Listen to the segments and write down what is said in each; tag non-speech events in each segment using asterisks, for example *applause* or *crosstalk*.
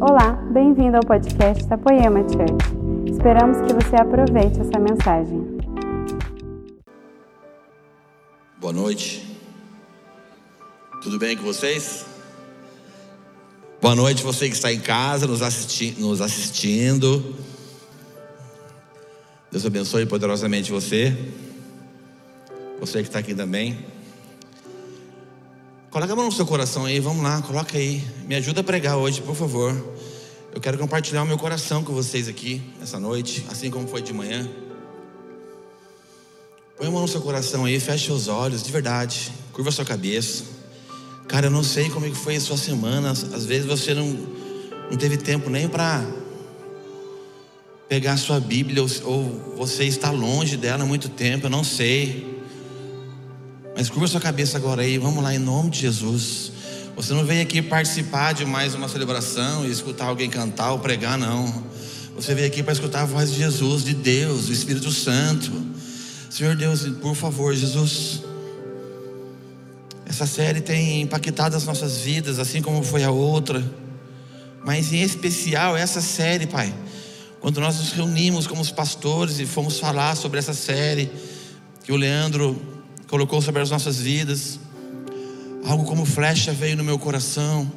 Olá, bem-vindo ao podcast da Poema Church. Esperamos que você aproveite essa mensagem. Boa noite. Tudo bem com vocês? Boa noite, você que está em casa nos, assisti nos assistindo. Deus abençoe poderosamente você. Você que está aqui também. Coloca a mão no seu coração aí, vamos lá, coloca aí. Me ajuda a pregar hoje, por favor. Eu quero compartilhar o meu coração com vocês aqui, essa noite, assim como foi de manhã. Põe a mão no seu coração aí, feche os olhos, de verdade. Curva a sua cabeça. Cara, eu não sei como é foi a sua semana. Às vezes você não, não teve tempo nem para pegar a sua Bíblia, ou, ou você está longe dela há muito tempo, eu não sei. Mas curva sua cabeça agora aí, vamos lá, em nome de Jesus. Você não veio aqui participar de mais uma celebração e escutar alguém cantar ou pregar, não. Você veio aqui para escutar a voz de Jesus, de Deus, do Espírito Santo. Senhor Deus, por favor, Jesus. Essa série tem impactado as nossas vidas, assim como foi a outra. Mas em especial essa série, Pai. Quando nós nos reunimos como os pastores e fomos falar sobre essa série que o Leandro colocou sobre as nossas vidas. Algo como flecha veio no meu coração.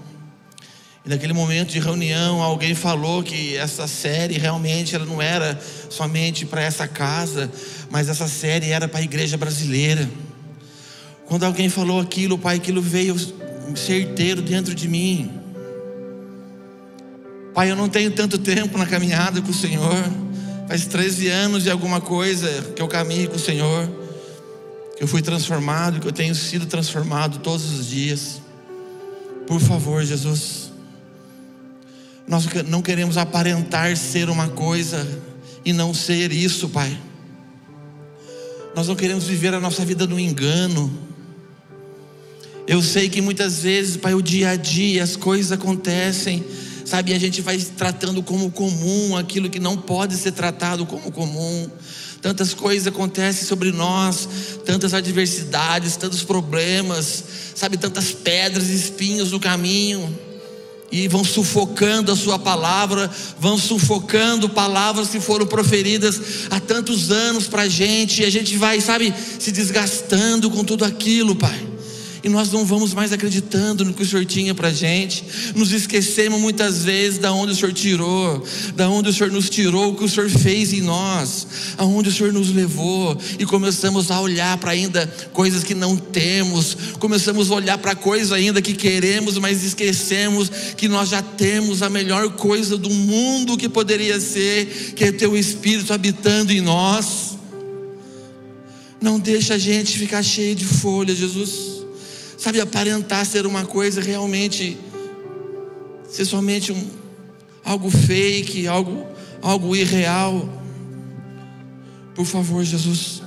E naquele momento de reunião, alguém falou que essa série realmente ela não era somente para essa casa, mas essa série era para a igreja brasileira. Quando alguém falou aquilo, Pai, aquilo veio certeiro dentro de mim. Pai, eu não tenho tanto tempo na caminhada com o Senhor. Faz 13 anos e alguma coisa que eu caminho com o Senhor eu fui transformado, que eu tenho sido transformado todos os dias. Por favor, Jesus. Nós não queremos aparentar ser uma coisa e não ser isso, Pai. Nós não queremos viver a nossa vida no engano. Eu sei que muitas vezes, Pai, o dia a dia as coisas acontecem, sabe? E a gente vai tratando como comum aquilo que não pode ser tratado como comum tantas coisas acontecem sobre nós, tantas adversidades, tantos problemas, sabe, tantas pedras e espinhos no caminho, e vão sufocando a Sua palavra, vão sufocando palavras que foram proferidas há tantos anos para a gente, e a gente vai, sabe, se desgastando com tudo aquilo, Pai e nós não vamos mais acreditando no que o Senhor tinha para gente, nos esquecemos muitas vezes da onde o Senhor tirou, da onde o Senhor nos tirou, o que o Senhor fez em nós, aonde o Senhor nos levou, e começamos a olhar para ainda coisas que não temos, começamos a olhar para coisas ainda que queremos, mas esquecemos que nós já temos a melhor coisa do mundo que poderia ser, que é Teu Espírito habitando em nós. Não deixa a gente ficar cheio de folha, Jesus sabe, aparentar ser uma coisa realmente, ser somente um, algo fake, algo, algo irreal. Por favor, Jesus,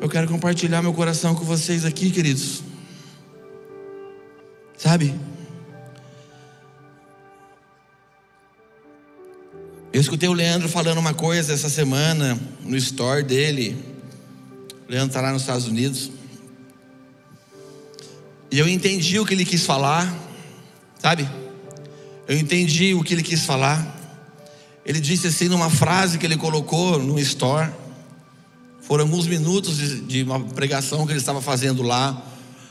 eu quero compartilhar meu coração com vocês aqui, queridos. Sabe? Eu escutei o Leandro falando uma coisa essa semana no store dele. O Leandro está lá nos Estados Unidos. E eu entendi o que ele quis falar, sabe? Eu entendi o que ele quis falar. Ele disse assim numa frase que ele colocou no store. Foram alguns minutos de, de uma pregação que ele estava fazendo lá.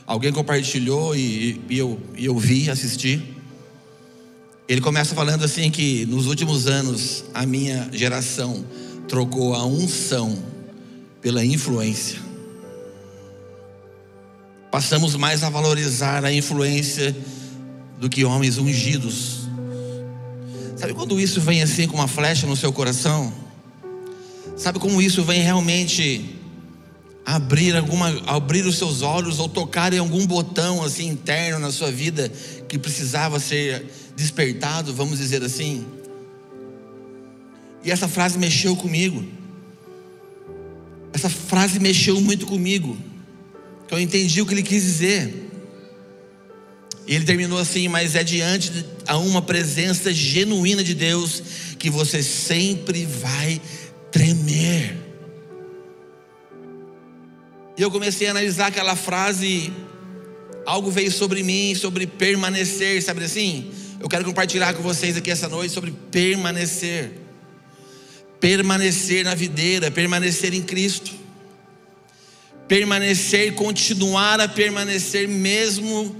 Alguém compartilhou e, e, eu, e eu vi, assisti. Ele começa falando assim que nos últimos anos a minha geração trocou a unção pela influência passamos mais a valorizar a influência do que homens ungidos. Sabe quando isso vem assim com uma flecha no seu coração? Sabe como isso vem realmente abrir alguma, abrir os seus olhos ou tocar em algum botão assim interno na sua vida que precisava ser despertado, vamos dizer assim? E essa frase mexeu comigo. Essa frase mexeu muito comigo que eu entendi o que ele quis dizer. E ele terminou assim: Mas é diante a uma presença genuína de Deus que você sempre vai tremer. E eu comecei a analisar aquela frase, algo veio sobre mim, sobre permanecer, sabe assim? eu quero compartilhar com vocês aqui essa noite sobre permanecer. Permanecer na videira, permanecer em Cristo. Permanecer, continuar a permanecer mesmo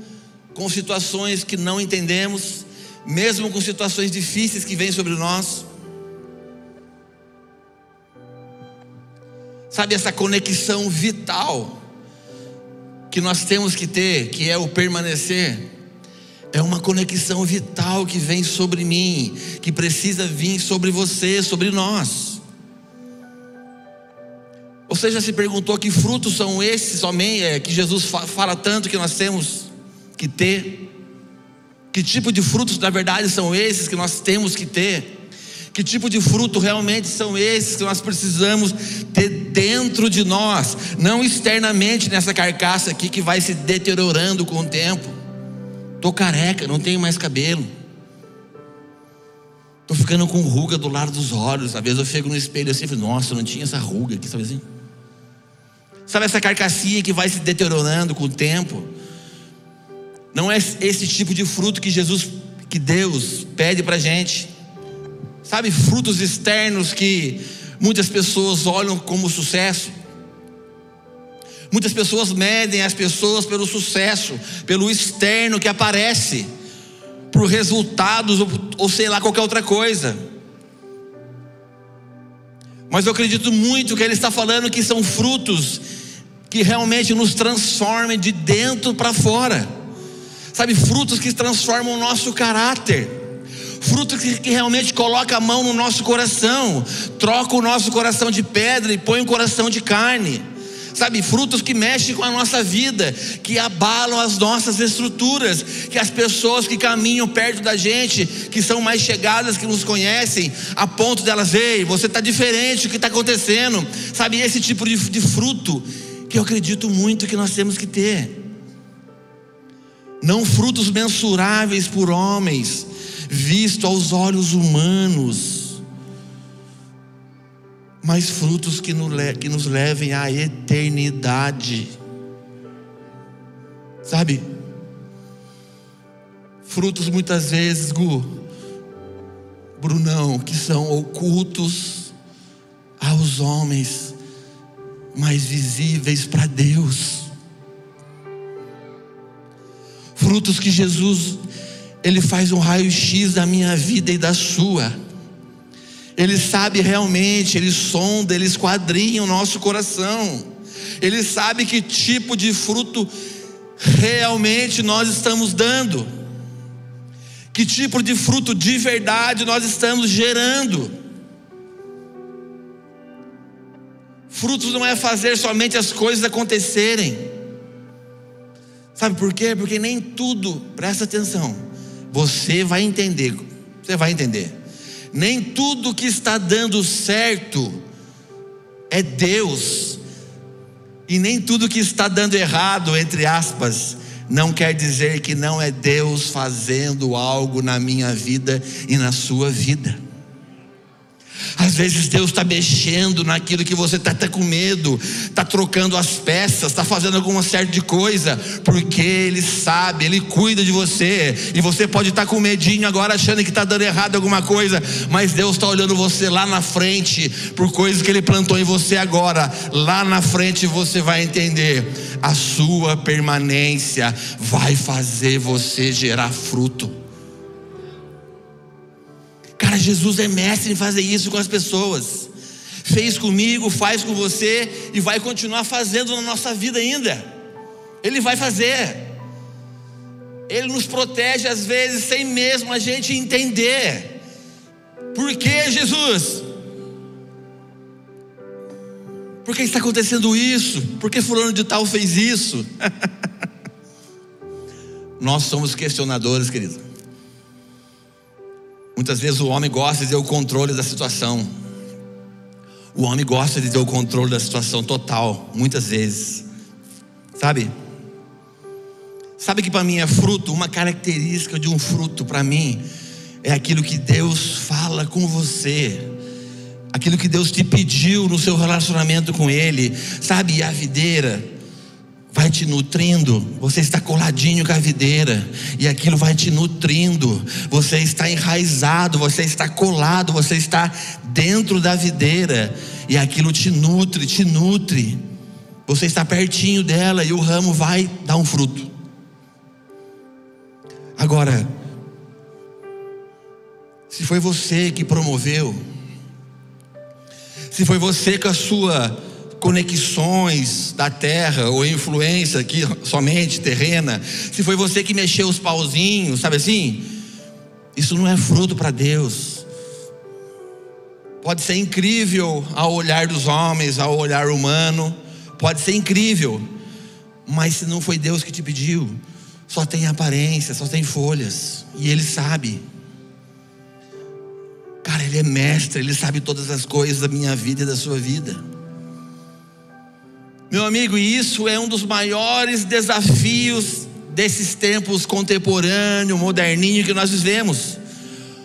com situações que não entendemos, mesmo com situações difíceis que vêm sobre nós. Sabe essa conexão vital que nós temos que ter, que é o permanecer? É uma conexão vital que vem sobre mim, que precisa vir sobre você, sobre nós. Você já se perguntou que frutos são esses somente é, que Jesus fala tanto que nós temos que ter? Que tipo de frutos na verdade são esses que nós temos que ter? Que tipo de fruto realmente são esses que nós precisamos ter dentro de nós, não externamente nessa carcaça aqui que vai se deteriorando com o tempo. Tô careca, não tenho mais cabelo. Tô ficando com ruga do lado dos olhos. Às vezes eu chego no espelho assim e falo, nossa, não tinha essa ruga aqui, sabe assim? Sabe essa carcassinha que vai se deteriorando com o tempo? Não é esse tipo de fruto que Jesus, que Deus pede para gente sabe, frutos externos que muitas pessoas olham como sucesso. Muitas pessoas medem as pessoas pelo sucesso, pelo externo que aparece, por resultados ou, ou sei lá qualquer outra coisa. Mas eu acredito muito que ele está falando que são frutos que realmente nos transformem de dentro para fora. Sabe, frutos que transformam o nosso caráter fruto que, que, realmente coloca a mão no nosso coração, troca o nosso coração de pedra e põe um coração de carne. Sabe, frutos que mexem com a nossa vida, que abalam as nossas estruturas, que as pessoas que caminham perto da gente, que são mais chegadas, que nos conhecem, a ponto delas, ei, você está diferente, o que está acontecendo? Sabe, esse tipo de, de fruto que eu acredito muito que nós temos que ter. Não frutos mensuráveis por homens, visto aos olhos humanos, mas frutos que nos levem à eternidade. Sabe? Frutos muitas vezes, Gu, Brunão, que são ocultos aos homens, mas visíveis para Deus. Frutos que Jesus ele faz um raio-x da minha vida e da sua. Ele sabe realmente, ele sonda, ele esquadrinha o nosso coração. Ele sabe que tipo de fruto realmente nós estamos dando. Que tipo de fruto de verdade nós estamos gerando. Frutos não é fazer somente as coisas acontecerem. Sabe por quê? Porque nem tudo, presta atenção, você vai entender. Você vai entender. Nem tudo que está dando certo é Deus. E nem tudo que está dando errado, entre aspas, não quer dizer que não é Deus fazendo algo na minha vida e na sua vida. Às vezes Deus está mexendo naquilo que você está com medo, está trocando as peças, está fazendo alguma certa de coisa, porque Ele sabe, Ele cuida de você, e você pode estar tá com medinho agora achando que está dando errado alguma coisa, mas Deus está olhando você lá na frente, por coisas que Ele plantou em você agora, lá na frente você vai entender, a sua permanência vai fazer você gerar fruto. Cara, Jesus é mestre em fazer isso com as pessoas. Fez comigo, faz com você e vai continuar fazendo na nossa vida ainda. Ele vai fazer. Ele nos protege às vezes sem mesmo a gente entender. Por que Jesus? Por que está acontecendo isso? Por que fulano de tal fez isso? *laughs* Nós somos questionadores, querido. Muitas vezes o homem gosta de ter o controle da situação. O homem gosta de ter o controle da situação total, muitas vezes. Sabe? Sabe que para mim é fruto, uma característica de um fruto para mim é aquilo que Deus fala com você. Aquilo que Deus te pediu no seu relacionamento com ele, sabe? E a videira vai te nutrindo, você está coladinho com a videira, e aquilo vai te nutrindo, você está enraizado, você está colado, você está dentro da videira, e aquilo te nutre, te nutre, você está pertinho dela, e o ramo vai dar um fruto. Agora, se foi você que promoveu, se foi você com a sua conexões da terra ou influência aqui somente terrena, se foi você que mexeu os pauzinhos, sabe assim? Isso não é fruto para Deus. Pode ser incrível ao olhar dos homens, ao olhar humano, pode ser incrível, mas se não foi Deus que te pediu, só tem aparência, só tem folhas, e Ele sabe. Cara, Ele é mestre, Ele sabe todas as coisas da minha vida e da sua vida. Meu amigo, isso é um dos maiores desafios desses tempos contemporâneo, moderninho que nós vivemos.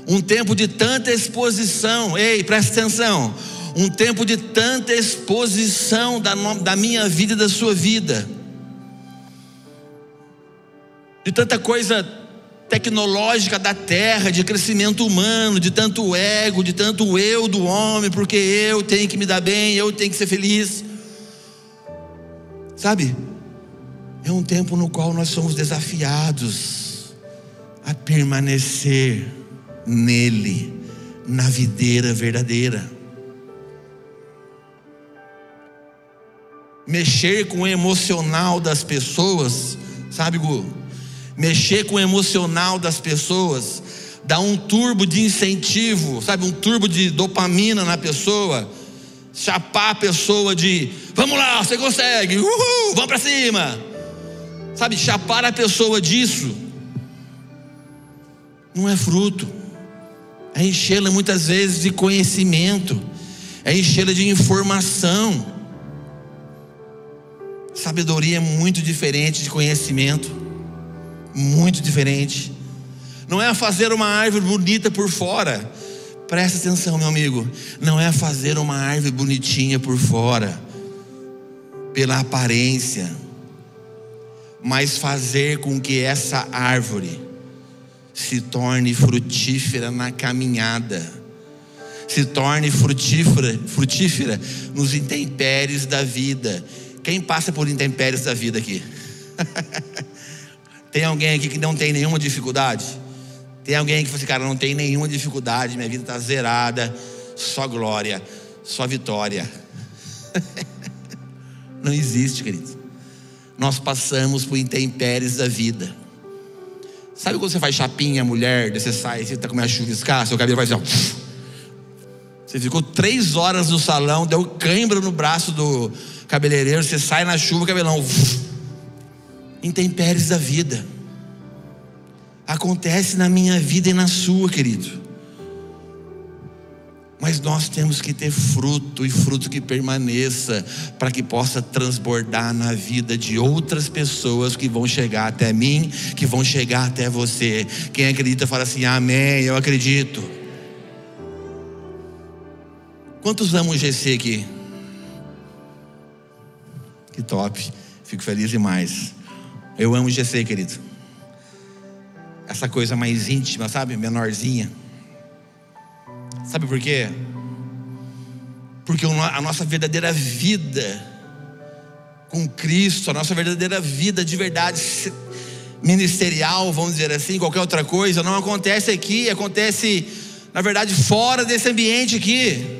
Um tempo de tanta exposição, ei, presta atenção. Um tempo de tanta exposição da, da minha vida e da sua vida. De tanta coisa tecnológica da terra, de crescimento humano, de tanto ego, de tanto eu do homem, porque eu tenho que me dar bem, eu tenho que ser feliz. Sabe? É um tempo no qual nós somos desafiados a permanecer nele, na videira verdadeira. Mexer com o emocional das pessoas, sabe, Gu? Mexer com o emocional das pessoas, dar um turbo de incentivo, sabe, um turbo de dopamina na pessoa chapar a pessoa de vamos lá, você consegue, uhul, vamos para cima. Sabe, chapar a pessoa disso não é fruto, é enchê-la muitas vezes de conhecimento, é enchê-la de informação. Sabedoria é muito diferente de conhecimento, muito diferente. Não é fazer uma árvore bonita por fora, Presta atenção, meu amigo. Não é fazer uma árvore bonitinha por fora, pela aparência, mas fazer com que essa árvore se torne frutífera na caminhada, se torne frutífera, frutífera nos intempéries da vida. Quem passa por intempéries da vida aqui? *laughs* tem alguém aqui que não tem nenhuma dificuldade? Tem alguém que fala assim, cara, não tem nenhuma dificuldade, minha vida está zerada, só glória, só vitória. *laughs* não existe, querido. Nós passamos por intempéries da vida. Sabe quando você faz chapinha, mulher, você sai, você está com a chuviscar, seu cabelo vai assim, ó. Você ficou três horas no salão, deu cãibra no braço do cabeleireiro, você sai na chuva, cabelão. Intempéries da vida acontece na minha vida e na sua, querido. Mas nós temos que ter fruto e fruto que permaneça, para que possa transbordar na vida de outras pessoas que vão chegar até mim, que vão chegar até você. Quem acredita fala assim: Amém, eu acredito. Quantos amam o GC aqui? Que top, fico feliz demais. Eu amo o GC, querido essa coisa mais íntima, sabe? Menorzinha. Sabe por quê? Porque a nossa verdadeira vida com Cristo, a nossa verdadeira vida de verdade ministerial, vamos dizer assim, qualquer outra coisa, não acontece aqui, acontece, na verdade, fora desse ambiente aqui.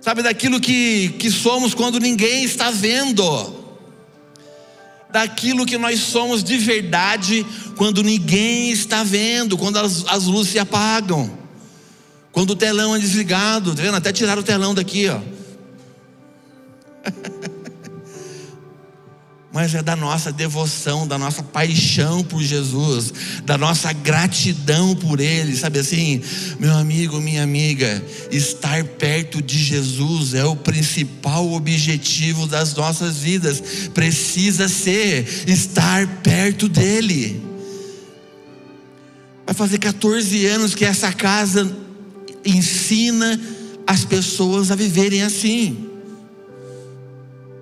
Sabe, daquilo que, que somos quando ninguém está vendo daquilo que nós somos de verdade quando ninguém está vendo, quando as, as luzes se apagam, quando o telão é desligado, tá vendo? Até tirar o telão daqui, ó. *laughs* mas é da nossa devoção, da nossa paixão por Jesus, da nossa gratidão por Ele, sabe assim, meu amigo, minha amiga, estar perto de Jesus é o principal objetivo das nossas vidas, precisa ser estar perto dEle. Vai fazer 14 anos que essa casa ensina as pessoas a viverem assim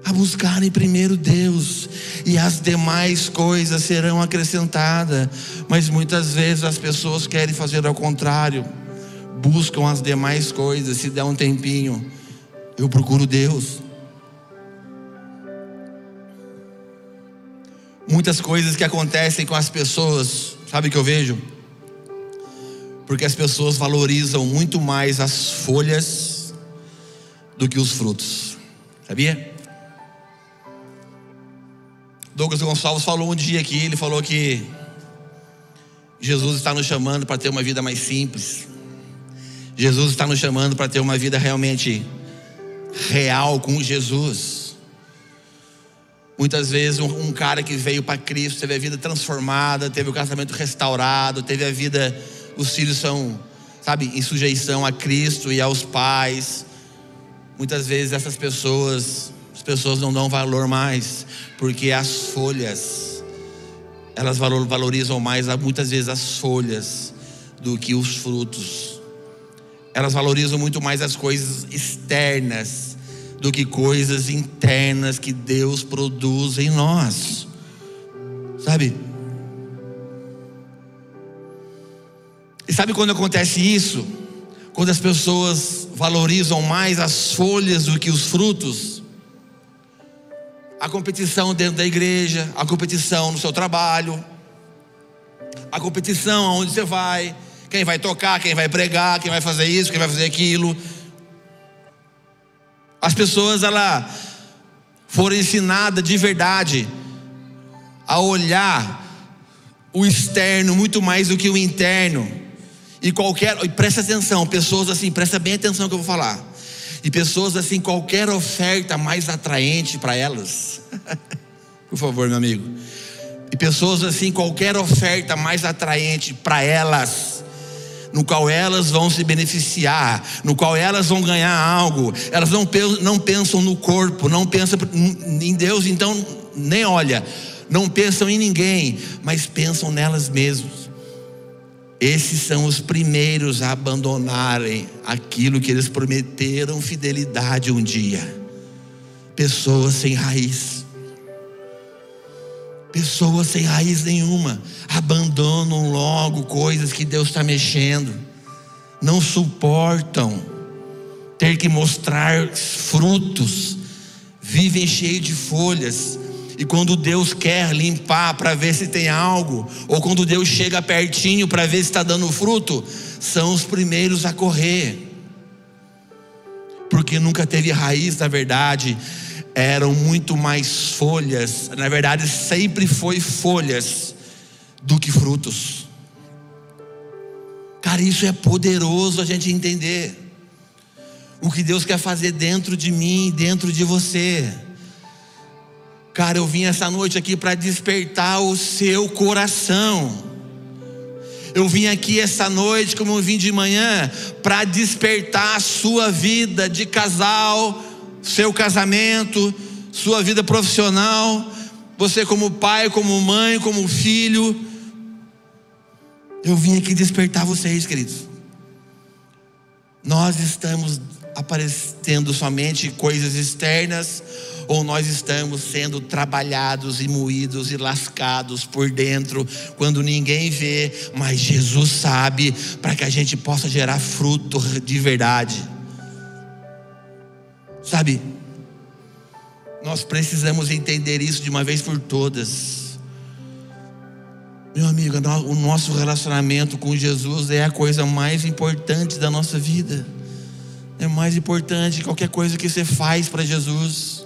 a buscarem primeiro Deus, e as demais coisas serão acrescentadas. Mas muitas vezes as pessoas querem fazer ao contrário, buscam as demais coisas, se der um tempinho, eu procuro Deus. Muitas coisas que acontecem com as pessoas, sabe o que eu vejo? Porque as pessoas valorizam muito mais as folhas do que os frutos, sabia? Douglas Gonçalves falou um dia aqui, ele falou que Jesus está nos chamando para ter uma vida mais simples. Jesus está nos chamando para ter uma vida realmente real com Jesus. Muitas vezes um, um cara que veio para Cristo teve a vida transformada, teve o casamento restaurado, teve a vida, os filhos são, sabe, em sujeição a Cristo e aos pais. Muitas vezes essas pessoas pessoas não dão valor mais, porque as folhas, elas valorizam mais muitas vezes as folhas do que os frutos. Elas valorizam muito mais as coisas externas do que coisas internas que Deus produz em nós. Sabe? E sabe quando acontece isso? Quando as pessoas valorizam mais as folhas do que os frutos, a competição dentro da igreja, a competição no seu trabalho, a competição aonde você vai, quem vai tocar, quem vai pregar, quem vai fazer isso, quem vai fazer aquilo. As pessoas ela foram ensinadas de verdade a olhar o externo muito mais do que o interno. E qualquer, presta atenção, pessoas assim, presta bem atenção no que eu vou falar. E pessoas assim, qualquer oferta mais atraente para elas. *laughs* Por favor, meu amigo. E pessoas assim, qualquer oferta mais atraente para elas, no qual elas vão se beneficiar, no qual elas vão ganhar algo. Elas não, não pensam no corpo, não pensam em Deus, então nem olha, não pensam em ninguém, mas pensam nelas mesmas. Esses são os primeiros a abandonarem aquilo que eles prometeram fidelidade um dia. Pessoas sem raiz. Pessoas sem raiz nenhuma abandonam logo coisas que Deus está mexendo, não suportam ter que mostrar frutos, vivem cheios de folhas, e quando Deus quer limpar para ver se tem algo, ou quando Deus chega pertinho para ver se está dando fruto, são os primeiros a correr. Porque nunca teve raiz, na verdade, eram muito mais folhas, na verdade, sempre foi folhas do que frutos. Cara, isso é poderoso a gente entender. O que Deus quer fazer dentro de mim, dentro de você. Cara, eu vim essa noite aqui para despertar o seu coração. Eu vim aqui essa noite, como eu vim de manhã, para despertar a sua vida de casal, seu casamento, sua vida profissional, você como pai, como mãe, como filho. Eu vim aqui despertar vocês, queridos. Nós estamos aparecendo somente coisas externas ou nós estamos sendo trabalhados e moídos e lascados por dentro, quando ninguém vê, mas Jesus sabe, para que a gente possa gerar fruto de verdade. Sabe, nós precisamos entender isso de uma vez por todas. Meu amigo, o nosso relacionamento com Jesus é a coisa mais importante da nossa vida. É mais importante que qualquer coisa que você faz para Jesus.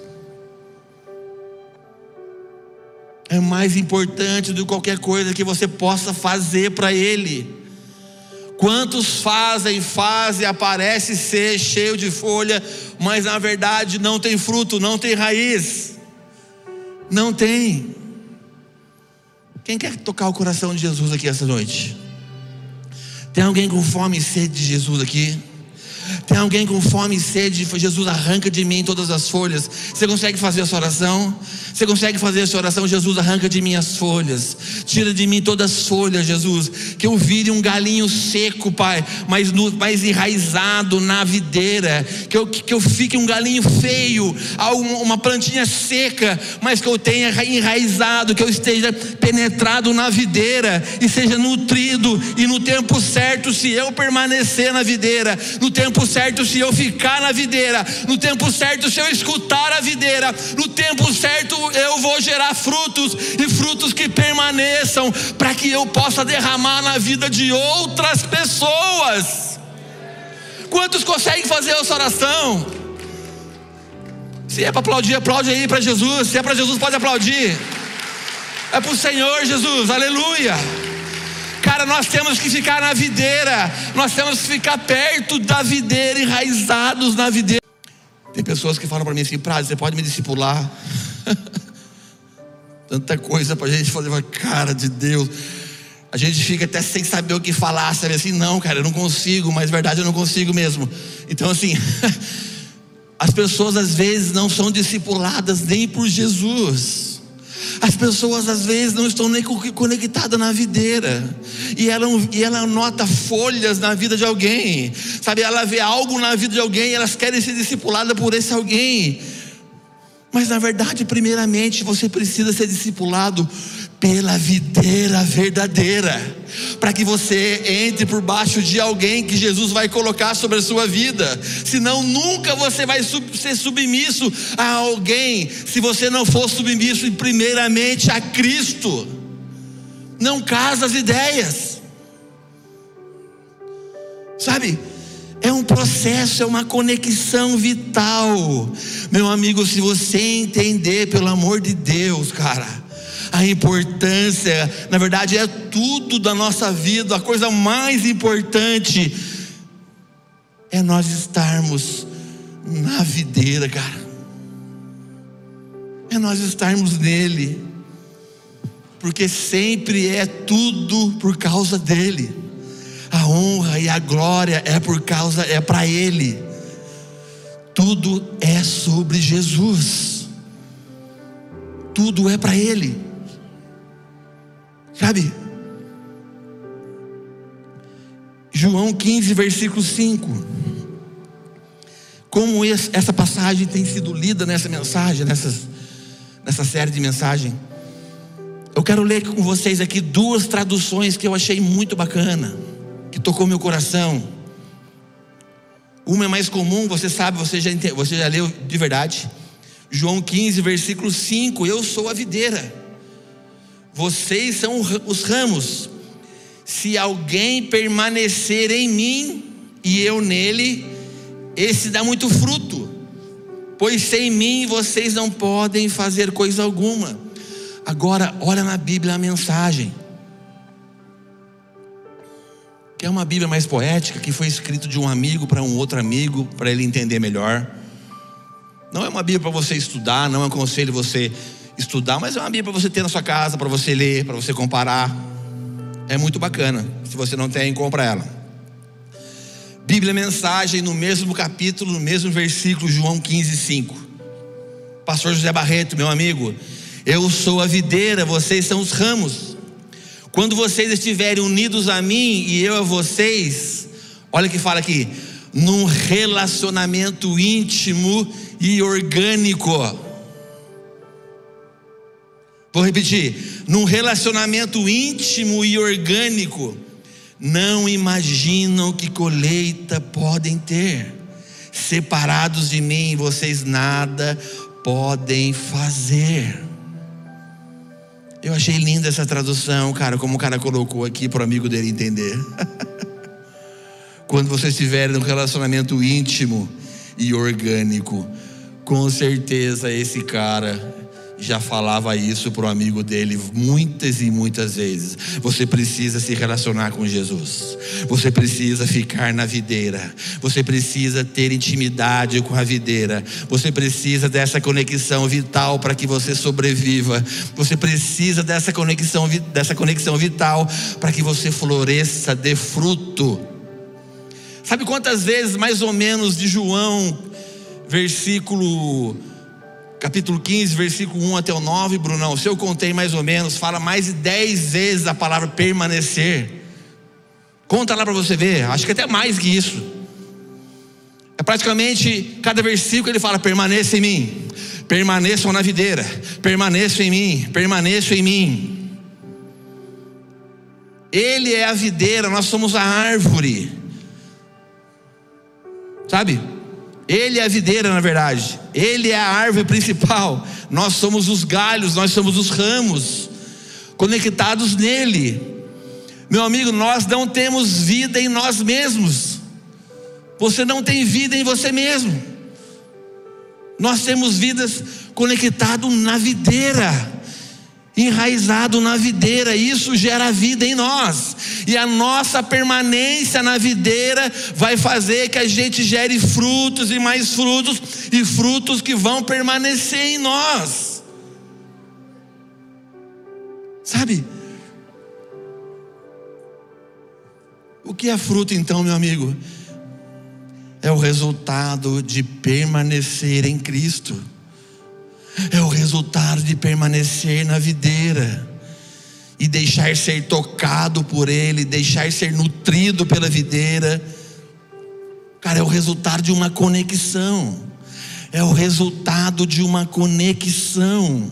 é mais importante do que qualquer coisa que você possa fazer para Ele. Quantos fazem, fazem, aparece ser cheio de folha, mas na verdade não tem fruto, não tem raiz. Não tem. Quem quer tocar o coração de Jesus aqui essa noite? Tem alguém com fome e sede de Jesus aqui? Tem alguém com fome e sede? Jesus arranca de mim todas as folhas. Você consegue fazer essa oração? Você consegue fazer essa oração? Jesus arranca de mim as folhas. Tira de mim todas as folhas, Jesus. Que eu vire um galinho seco, Pai, mas no, enraizado na videira. Que eu, que eu fique um galinho feio, uma plantinha seca, mas que eu tenha enraizado, que eu esteja penetrado na videira e seja nutrido. E no tempo certo, se eu permanecer na videira, no tempo certo certo se eu ficar na videira, no tempo certo se eu escutar a videira, no tempo certo eu vou gerar frutos e frutos que permaneçam, para que eu possa derramar na vida de outras pessoas. Quantos conseguem fazer essa oração? Se é para aplaudir, aplaude aí para Jesus. Se é para Jesus, pode aplaudir. É para o Senhor Jesus, aleluia. Cara, nós temos que ficar na videira, nós temos que ficar perto da videira, enraizados na videira. Tem pessoas que falam para mim assim, Prado, você pode me discipular? *laughs* Tanta coisa para a gente fazer, cara de Deus. A gente fica até sem saber o que falar, sabe assim, não, cara, eu não consigo, mas verdade eu não consigo mesmo. Então, assim, *laughs* as pessoas às vezes não são discipuladas nem por Jesus. As pessoas às vezes não estão nem conectadas na videira. E ela, e ela nota folhas na vida de alguém. Sabe, ela vê algo na vida de alguém e elas querem ser discipuladas por esse alguém. Mas na verdade, primeiramente, você precisa ser discipulado pela videira verdadeira, para que você entre por baixo de alguém que Jesus vai colocar sobre a sua vida, senão nunca você vai ser submisso a alguém, se você não for submisso primeiramente a Cristo. Não casa as ideias, sabe? É um processo, é uma conexão vital. Meu amigo, se você entender, pelo amor de Deus, cara, a importância, na verdade é tudo da nossa vida, a coisa mais importante é nós estarmos na videira, cara. É nós estarmos nele. Porque sempre é tudo por causa dele. A honra e a glória é por causa é para ele. Tudo é sobre Jesus. Tudo é para ele. Sabe? João 15, versículo 5. Como essa passagem tem sido lida nessa mensagem, nessas, nessa série de mensagem. Eu quero ler com vocês aqui duas traduções que eu achei muito bacana, que tocou meu coração. Uma é mais comum, você sabe, você já, você já leu de verdade. João 15, versículo 5: Eu sou a videira vocês são os ramos. Se alguém permanecer em mim e eu nele, esse dá muito fruto. Pois sem mim vocês não podem fazer coisa alguma. Agora, olha na Bíblia a mensagem. Que é uma Bíblia mais poética, que foi escrito de um amigo para um outro amigo, para ele entender melhor. Não é uma Bíblia para você estudar, não é um conselho você estudar, mas é uma Bíblia para você ter na sua casa, para você ler, para você comparar. É muito bacana. Se você não tem, compra ela. Bíblia Mensagem, no mesmo capítulo, no mesmo versículo, João 15, 5. Pastor José Barreto, meu amigo, eu sou a videira, vocês são os ramos. Quando vocês estiverem unidos a mim e eu a vocês, olha que fala aqui, num relacionamento íntimo e orgânico Vou repetir: num relacionamento íntimo e orgânico, não imaginam que colheita podem ter. Separados de mim, vocês nada podem fazer. Eu achei linda essa tradução, cara, como o cara colocou aqui para o amigo dele entender. *laughs* Quando vocês tiverem um relacionamento íntimo e orgânico, com certeza esse cara já falava isso para o amigo dele muitas e muitas vezes. Você precisa se relacionar com Jesus. Você precisa ficar na videira. Você precisa ter intimidade com a videira. Você precisa dessa conexão vital para que você sobreviva. Você precisa dessa conexão, dessa conexão vital para que você floresça, dê fruto. Sabe quantas vezes, mais ou menos, de João, versículo, capítulo 15, versículo 1 até o 9, Brunão? Se eu contei mais ou menos, fala mais de 10 vezes a palavra permanecer. Conta lá para você ver, acho que até mais que isso. É praticamente cada versículo ele fala: permaneça em mim, permaneçam na videira, permaneçam em mim, permaneçam em mim. Ele é a videira, nós somos a árvore. Sabe? Ele é a videira, na verdade. Ele é a árvore principal. Nós somos os galhos, nós somos os ramos, conectados nele. Meu amigo, nós não temos vida em nós mesmos. Você não tem vida em você mesmo. Nós temos vidas conectado na videira enraizado na videira, isso gera vida em nós, e a nossa permanência na videira vai fazer que a gente gere frutos e mais frutos, e frutos que vão permanecer em nós, sabe? O que é fruto então, meu amigo? É o resultado de permanecer em Cristo é o resultado de permanecer na videira e deixar ser tocado por Ele, deixar ser nutrido pela videira. Cara, é o resultado de uma conexão, é o resultado de uma conexão,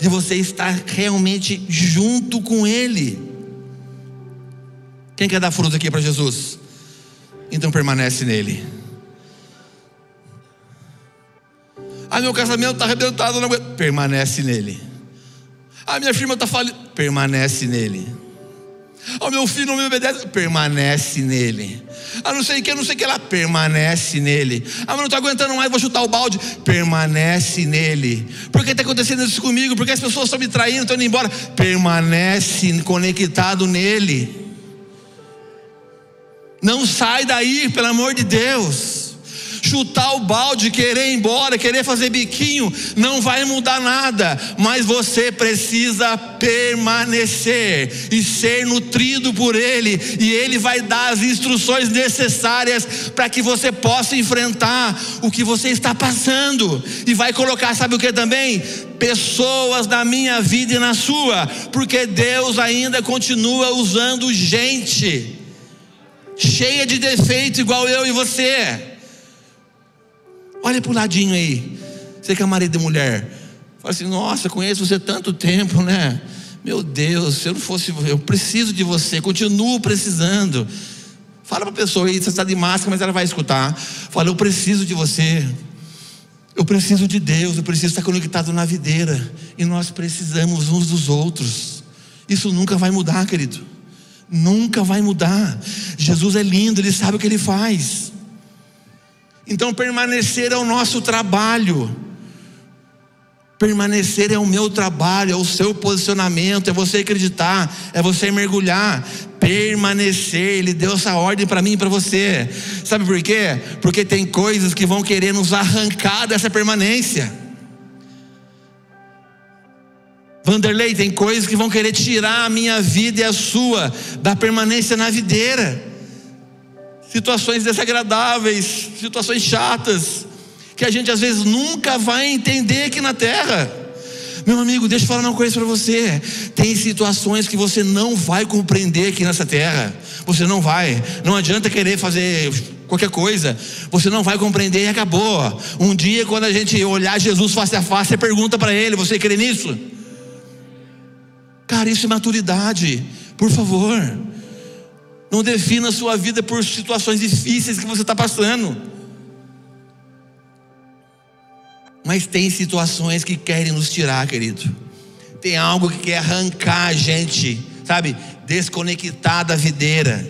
de você estar realmente junto com Ele. Quem quer dar fruto aqui para Jesus? Então permanece nele. Ah, meu casamento está arrebentado, não permanece nele. Ah, minha firma está falida, permanece nele. Ah, meu filho não me obedece, permanece nele. Ah, não sei o que, não sei o que lá, permanece nele. Ah, mas não estou aguentando mais, vou chutar o balde, permanece nele. Por que está acontecendo isso comigo? Porque as pessoas estão me traindo, estão indo embora, permanece conectado nele. Não sai daí, pelo amor de Deus chutar o balde, querer ir embora, querer fazer biquinho, não vai mudar nada, mas você precisa permanecer e ser nutrido por Ele, e Ele vai dar as instruções necessárias para que você possa enfrentar o que você está passando, e vai colocar, sabe o que também? Pessoas na minha vida e na sua, porque Deus ainda continua usando gente cheia de defeitos, igual eu e você. Olha para o ladinho aí. Você que é marido de mulher. Fala assim: Nossa, conheço você tanto tempo, né? Meu Deus, se eu não fosse, eu preciso de você, continuo precisando. Fala para a pessoa aí, você está de máscara, mas ela vai escutar. Fala, eu preciso de você. Eu preciso de Deus, eu preciso estar conectado na videira. E nós precisamos uns dos outros. Isso nunca vai mudar, querido. Nunca vai mudar. Jesus é lindo, ele sabe o que ele faz. Então, permanecer é o nosso trabalho. Permanecer é o meu trabalho, é o seu posicionamento, é você acreditar, é você mergulhar. Permanecer, Ele deu essa ordem para mim e para você. Sabe por quê? Porque tem coisas que vão querer nos arrancar dessa permanência. Vanderlei, tem coisas que vão querer tirar a minha vida e a sua da permanência na videira situações desagradáveis, situações chatas, que a gente às vezes nunca vai entender aqui na terra. Meu amigo, deixa eu falar uma coisa para você. Tem situações que você não vai compreender aqui nessa terra. Você não vai. Não adianta querer fazer qualquer coisa. Você não vai compreender e acabou. Um dia, quando a gente olhar Jesus face a face, você pergunta para ele: Você crê nisso? Cara, isso é maturidade. Por favor. Não defina a sua vida por situações difíceis que você está passando. Mas tem situações que querem nos tirar, querido. Tem algo que quer arrancar a gente, sabe? Desconectar da videira.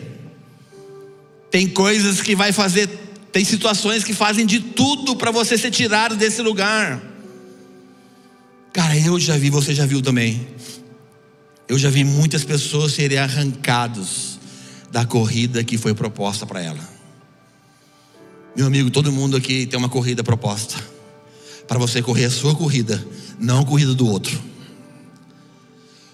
Tem coisas que vai fazer, tem situações que fazem de tudo para você ser tirado desse lugar. Cara, eu já vi, você já viu também. Eu já vi muitas pessoas serem arrancados da corrida que foi proposta para ela. Meu amigo, todo mundo aqui tem uma corrida proposta para você correr a sua corrida, não a corrida do outro.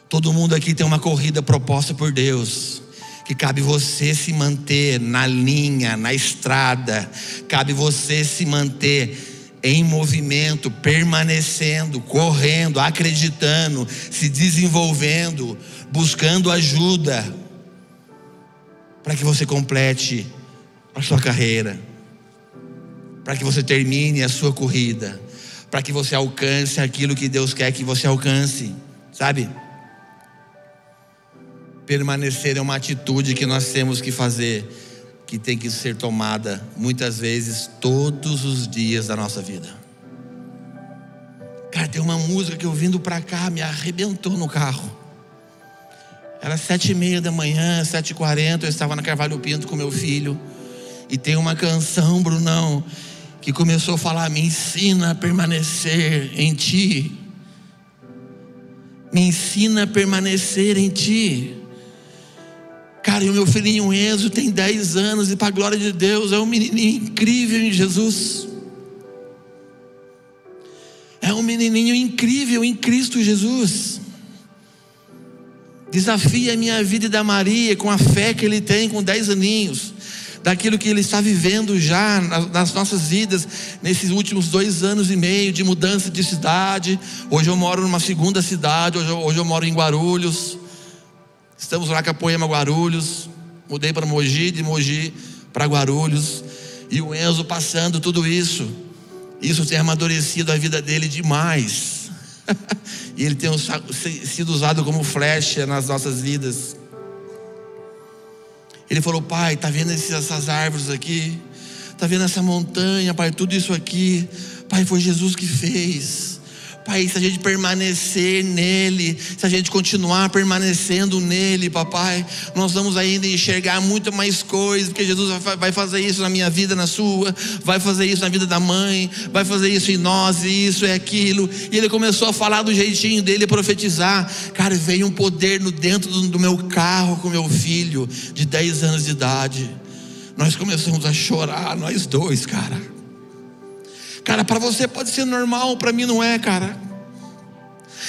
Todo mundo aqui tem uma corrida proposta por Deus, que cabe você se manter na linha, na estrada, cabe você se manter em movimento, permanecendo, correndo, acreditando, se desenvolvendo, buscando ajuda, para que você complete a sua carreira, para que você termine a sua corrida, para que você alcance aquilo que Deus quer que você alcance, sabe? Permanecer é uma atitude que nós temos que fazer, que tem que ser tomada muitas vezes todos os dias da nossa vida. Cara, tem uma música que eu vindo para cá me arrebentou no carro. Era sete e meia da manhã, sete e quarenta, eu estava na Carvalho Pinto com meu filho. E tem uma canção, Brunão, que começou a falar: Me ensina a permanecer em Ti. Me ensina a permanecer em Ti. Cara, e o meu filhinho Enzo tem 10 anos e, para a glória de Deus, é um menininho incrível em Jesus. É um menininho incrível em Cristo Jesus. Desafia a minha vida e da Maria com a fé que ele tem com 10 aninhos, daquilo que ele está vivendo já nas nossas vidas, nesses últimos dois anos e meio de mudança de cidade. Hoje eu moro numa segunda cidade, hoje eu, hoje eu moro em Guarulhos. Estamos lá com a Poema Guarulhos. Mudei para Mogi, de Mogi para Guarulhos. E o Enzo passando tudo isso. Isso tem amadurecido a vida dele demais. *laughs* e ele tem sido usado como flecha nas nossas vidas. Ele falou: Pai, tá vendo essas árvores aqui? Tá vendo essa montanha, Pai? Tudo isso aqui, Pai, foi Jesus que fez. Pai, se a gente permanecer nele, se a gente continuar permanecendo nele, papai, nós vamos ainda enxergar muito mais coisas, porque Jesus vai fazer isso na minha vida, na sua, vai fazer isso na vida da mãe, vai fazer isso em nós, e isso é aquilo. E ele começou a falar do jeitinho dele, profetizar. Cara, veio um poder no dentro do, meu carro com meu filho, de 10 anos de idade. Nós começamos a chorar, nós dois, cara. Cara, para você pode ser normal, para mim não é, cara.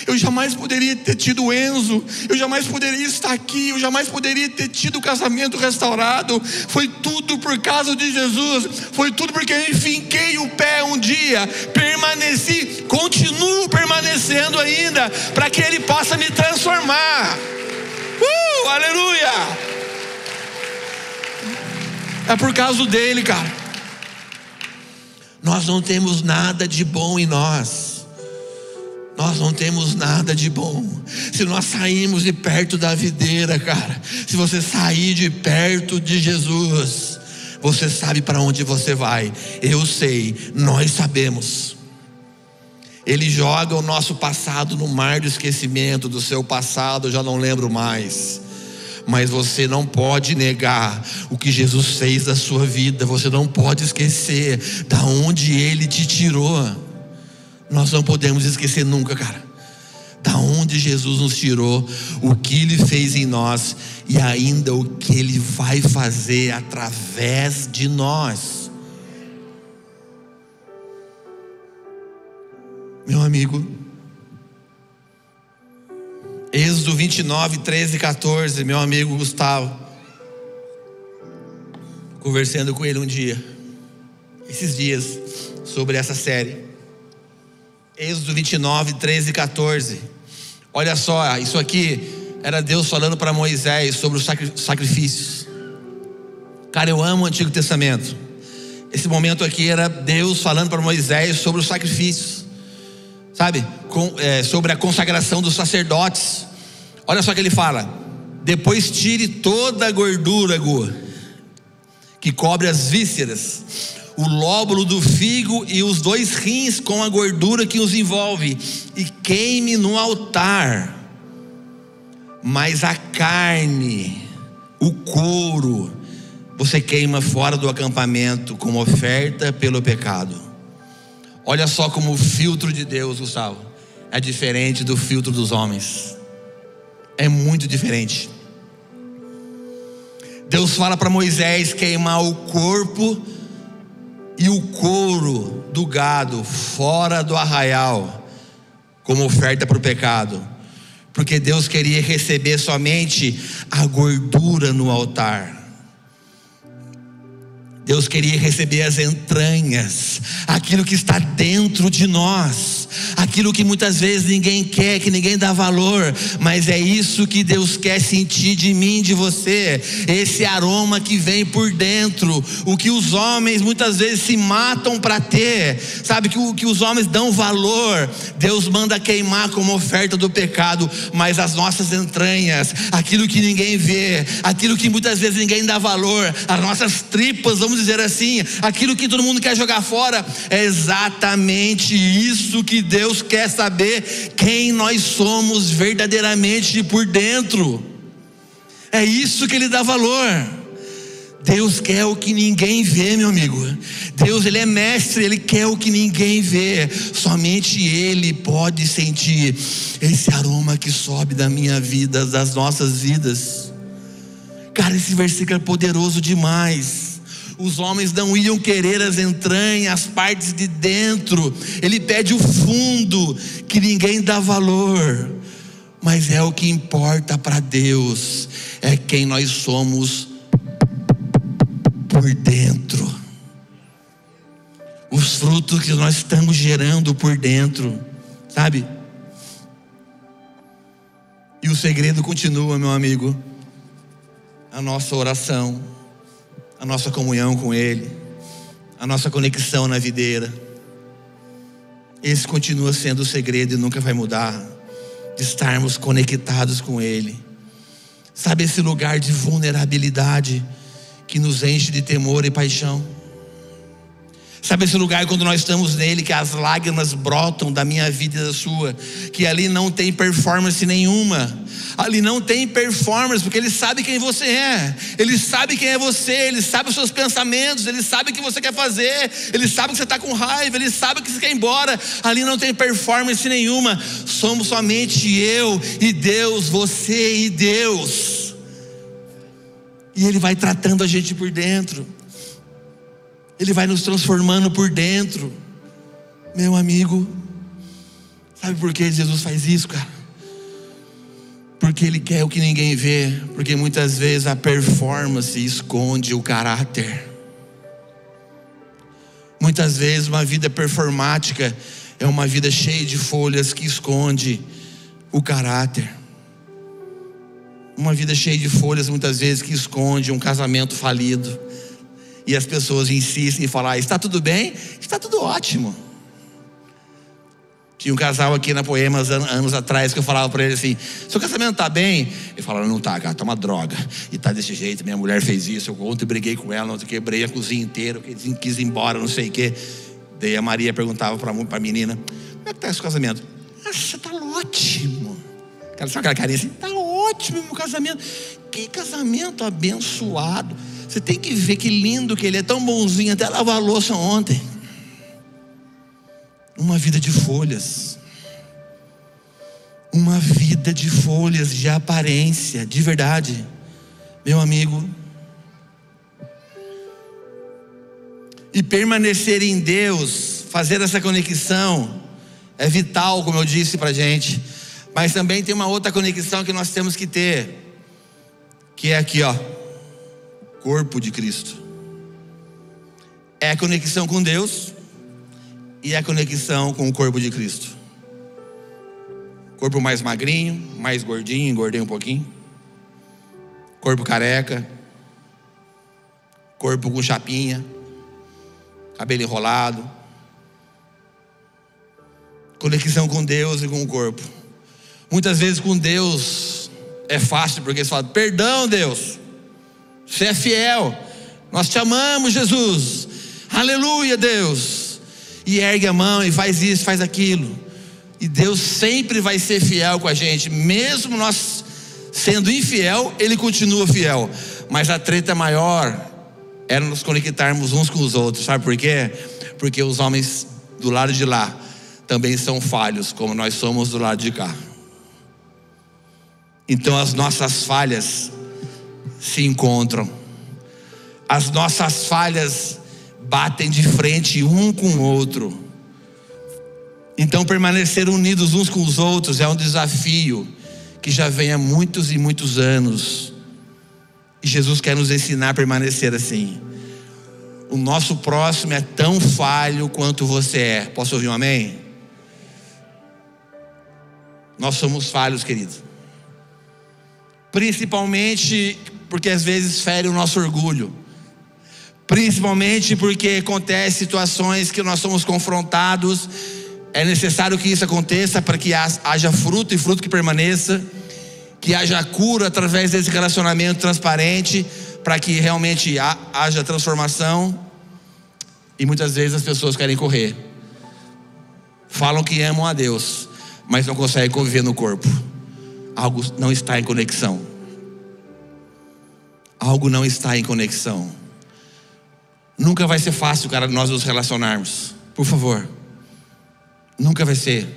Eu jamais poderia ter tido Enzo, eu jamais poderia estar aqui, eu jamais poderia ter tido o casamento restaurado. Foi tudo por causa de Jesus, foi tudo porque eu enfinquei o pé um dia, permaneci, continuo permanecendo ainda, para que Ele possa me transformar. Uh, aleluia! É por causa dele, cara. Nós não temos nada de bom em nós. Nós não temos nada de bom. Se nós sairmos de perto da videira, cara, se você sair de perto de Jesus, você sabe para onde você vai. Eu sei, nós sabemos. Ele joga o nosso passado no mar do esquecimento, do seu passado, já não lembro mais mas você não pode negar o que Jesus fez da sua vida, você não pode esquecer da onde ele te tirou. Nós não podemos esquecer nunca, cara. Da onde Jesus nos tirou, o que ele fez em nós e ainda o que ele vai fazer através de nós. Meu amigo, Êxodo 29, 13 e 14, meu amigo Gustavo, conversando com ele um dia, esses dias, sobre essa série. Êxodo 29, 13 e 14. Olha só, isso aqui era Deus falando para Moisés sobre os sacrifícios. Cara, eu amo o Antigo Testamento. Esse momento aqui era Deus falando para Moisés sobre os sacrifícios sabe, com, é, sobre a consagração dos sacerdotes. Olha só que ele fala: depois tire toda a gordura, Gu, que cobre as vísceras, o lóbulo do figo e os dois rins com a gordura que os envolve, e queime no altar. Mas a carne, o couro, você queima fora do acampamento como oferta pelo pecado. Olha só como o filtro de Deus, Gustavo, é diferente do filtro dos homens. É muito diferente. Deus fala para Moisés queimar o corpo e o couro do gado fora do arraial, como oferta para o pecado. porque Deus queria receber somente a gordura no altar. Deus queria receber as entranhas, aquilo que está dentro de nós, aquilo que muitas vezes ninguém quer, que ninguém dá valor, mas é isso que Deus quer sentir de mim, de você, esse aroma que vem por dentro, o que os homens muitas vezes se matam para ter, sabe que o que os homens dão valor, Deus manda queimar como oferta do pecado, mas as nossas entranhas, aquilo que ninguém vê, aquilo que muitas vezes ninguém dá valor, as nossas tripas, vamos dizer assim, aquilo que todo mundo quer jogar fora, é exatamente isso que Deus quer saber, quem nós somos verdadeiramente por dentro. É isso que Ele dá valor. Deus quer o que ninguém vê, meu amigo. Deus, Ele é mestre, Ele quer o que ninguém vê. Somente Ele pode sentir esse aroma que sobe da minha vida, das nossas vidas. Cara, esse versículo é poderoso demais os homens não iam querer as entranhas, as partes de dentro. Ele pede o fundo, que ninguém dá valor. Mas é o que importa para Deus, é quem nós somos por dentro. Os frutos que nós estamos gerando por dentro, sabe? E o segredo continua, meu amigo, a nossa oração a nossa comunhão com Ele, a nossa conexão na videira. Esse continua sendo o segredo e nunca vai mudar, de estarmos conectados com Ele. Sabe esse lugar de vulnerabilidade que nos enche de temor e paixão? Sabe esse lugar quando nós estamos nele, que as lágrimas brotam da minha vida e da sua, que ali não tem performance nenhuma, ali não tem performance, porque ele sabe quem você é, ele sabe quem é você, ele sabe os seus pensamentos, ele sabe o que você quer fazer, ele sabe que você está com raiva, ele sabe que você quer ir embora, ali não tem performance nenhuma, somos somente eu e Deus, você e Deus, e Ele vai tratando a gente por dentro. Ele vai nos transformando por dentro. Meu amigo, sabe por que Jesus faz isso, cara? Porque Ele quer o que ninguém vê, porque muitas vezes a performance esconde o caráter. Muitas vezes uma vida performática é uma vida cheia de folhas que esconde o caráter. Uma vida cheia de folhas, muitas vezes, que esconde um casamento falido e as pessoas insistem em falar: está tudo bem? Está tudo ótimo. Tinha um casal aqui na Poemas anos atrás que eu falava para ele assim: seu casamento está bem? Ele falava: não está, cara, tá uma droga. E tá desse jeito, minha mulher fez isso. Eu ontem briguei com ela, ontem quebrei a cozinha inteira, quis ir embora, não sei o quê. Daí a Maria perguntava para a menina: como é que está esse casamento? Nossa, está ótimo. Cara, sabe aquela carinha assim? Está ótimo meu casamento. Que casamento abençoado. Você tem que ver que lindo que ele é, tão bonzinho, até lavar a louça ontem. Uma vida de folhas. Uma vida de folhas, de aparência, de verdade. Meu amigo. E permanecer em Deus, fazer essa conexão, é vital, como eu disse para gente. Mas também tem uma outra conexão que nós temos que ter, que é aqui, ó corpo de Cristo. É a conexão com Deus e é a conexão com o corpo de Cristo. Corpo mais magrinho, mais gordinho, engordei um pouquinho. Corpo careca. Corpo com chapinha. Cabelo enrolado. Conexão com Deus e com o corpo. Muitas vezes com Deus é fácil, porque você fala, perdão, Deus. Você é fiel. Nós te amamos, Jesus. Aleluia, Deus. E ergue a mão e faz isso, faz aquilo. E Deus sempre vai ser fiel com a gente, mesmo nós sendo infiel, Ele continua fiel. Mas a treta maior era nos conectarmos uns com os outros, sabe por quê? Porque os homens do lado de lá também são falhos, como nós somos do lado de cá. Então as nossas falhas se encontram. As nossas falhas batem de frente um com o outro. Então, permanecer unidos uns com os outros é um desafio que já vem há muitos e muitos anos. E Jesus quer nos ensinar a permanecer assim. O nosso próximo é tão falho quanto você é. Posso ouvir um amém? Nós somos falhos, querido. Principalmente porque às vezes fere o nosso orgulho. Principalmente porque acontece situações que nós somos confrontados. É necessário que isso aconteça para que haja fruto e fruto que permaneça. Que haja cura através desse relacionamento transparente. Para que realmente haja transformação. E muitas vezes as pessoas querem correr. Falam que amam a Deus, mas não conseguem conviver no corpo. Algo não está em conexão. Algo não está em conexão. Nunca vai ser fácil, cara, nós nos relacionarmos. Por favor. Nunca vai ser.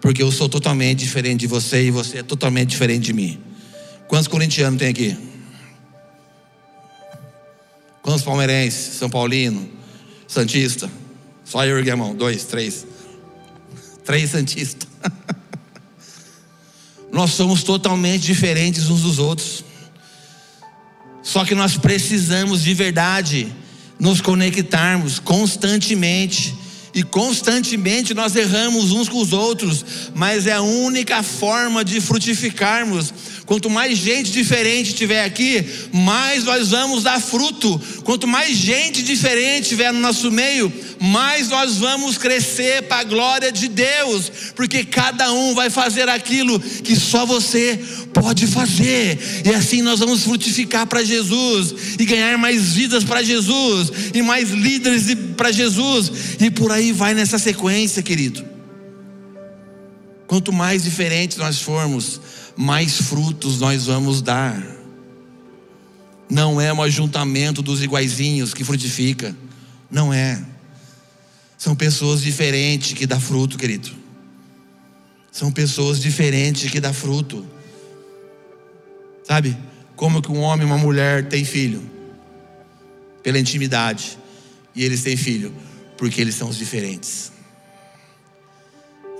Porque eu sou totalmente diferente de você e você é totalmente diferente de mim. Quantos corintianos tem aqui? Quantos palmeirenses? São Paulino? Santista? Só eu e a mão. Dois, três. *laughs* Três Santistas. *laughs* nós somos totalmente diferentes uns dos outros. Só que nós precisamos de verdade nos conectarmos constantemente. E constantemente nós erramos uns com os outros, mas é a única forma de frutificarmos. Quanto mais gente diferente tiver aqui, mais nós vamos dar fruto. Quanto mais gente diferente tiver no nosso meio, mais nós vamos crescer para a glória de Deus, porque cada um vai fazer aquilo que só você pode fazer, e assim nós vamos frutificar para Jesus, e ganhar mais vidas para Jesus, e mais líderes para Jesus, e por aí vai nessa sequência, querido. Quanto mais diferentes nós formos, mais frutos nós vamos dar. Não é um ajuntamento dos iguaizinhos que frutifica, não é. São pessoas diferentes que dá fruto, querido. São pessoas diferentes que dá fruto. Sabe? Como que um homem e uma mulher têm filho? Pela intimidade. E eles têm filho porque eles são os diferentes.